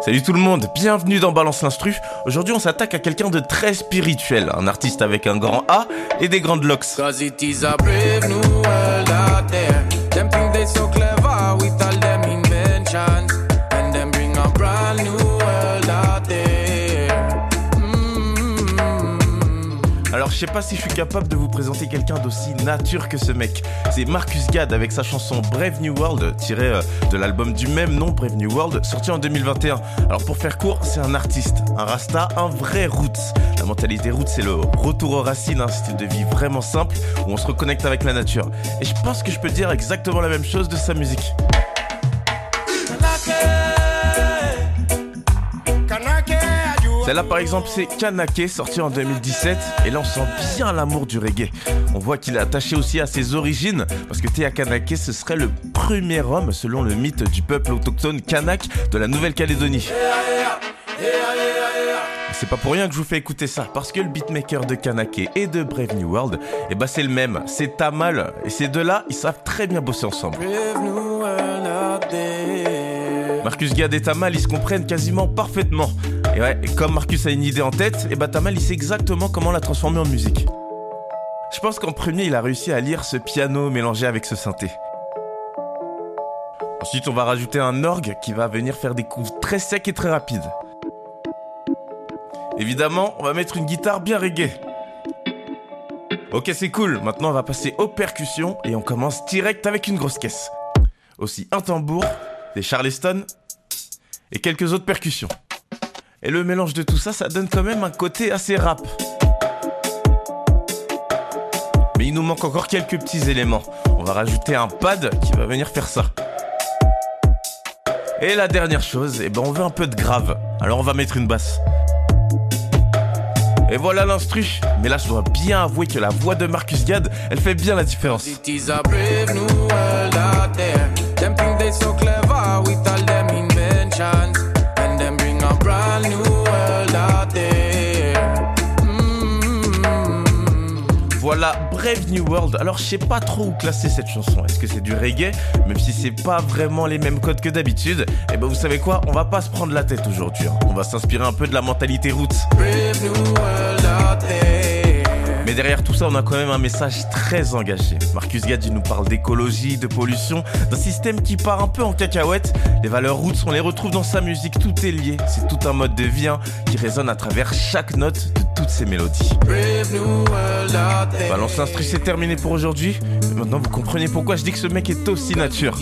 Salut tout le monde, bienvenue dans Balance l'Instru. Aujourd'hui on s'attaque à quelqu'un de très spirituel, un artiste avec un grand A et des grandes locks. Je sais pas si je suis capable de vous présenter quelqu'un d'aussi nature que ce mec. C'est Marcus Gad avec sa chanson Brave New World, tirée euh, de l'album du même nom, Brave New World, sorti en 2021. Alors pour faire court, c'est un artiste, un rasta, un vrai roots. La mentalité roots, c'est le retour aux racines, un style de vie vraiment simple où on se reconnecte avec la nature. Et je pense que je peux dire exactement la même chose de sa musique. Celle-là par exemple c'est Kanake sorti en 2017 et là on sent bien l'amour du reggae. On voit qu'il est attaché aussi à ses origines parce que Théa Kanake ce serait le premier homme selon le mythe du peuple autochtone Kanak de la Nouvelle-Calédonie. C'est pas pour rien que je vous fais écouter ça, parce que le beatmaker de Kanake et de Brave New World, et bah c'est le même, c'est Tamal, et ces deux-là, ils savent très bien bosser ensemble. Marcus Gad et Tamal, ils se comprennent quasiment parfaitement. Et ouais, comme Marcus a une idée en tête, et bah Tamal, il sait exactement comment la transformer en musique. Je pense qu'en premier, il a réussi à lire ce piano mélangé avec ce synthé. Ensuite, on va rajouter un orgue qui va venir faire des coups très secs et très rapides. Évidemment, on va mettre une guitare bien reggae. Ok, c'est cool. Maintenant, on va passer aux percussions et on commence direct avec une grosse caisse. Aussi un tambour, des charleston et quelques autres percussions. Et le mélange de tout ça, ça donne quand même un côté assez rap. Mais il nous manque encore quelques petits éléments. On va rajouter un pad qui va venir faire ça. Et la dernière chose, eh ben on veut un peu de grave. Alors on va mettre une basse. Et voilà l'instru. Mais là, je dois bien avouer que la voix de Marcus Gad, elle fait bien la différence. Voilà, Brave New World. Alors, je sais pas trop où classer cette chanson. Est-ce que c'est du reggae? Même si c'est pas vraiment les mêmes codes que d'habitude. Et ben, vous savez quoi? On va pas se prendre la tête aujourd'hui. hein. On va s'inspirer un peu de la mentalité roots. Brave new world out there. Mais derrière tout ça, on a quand même un message très engagé. Marcus Gad, il nous parle d'écologie, de pollution, d'un système qui part un peu en cacahuète. Les valeurs roots, on les retrouve dans sa musique, tout est lié. C'est tout un mode de vie hein, qui résonne à travers chaque note de toutes ces mélodies. Balance l'instru, c'est terminé pour aujourd'hui. Maintenant, vous comprenez pourquoi je dis que ce mec est aussi nature.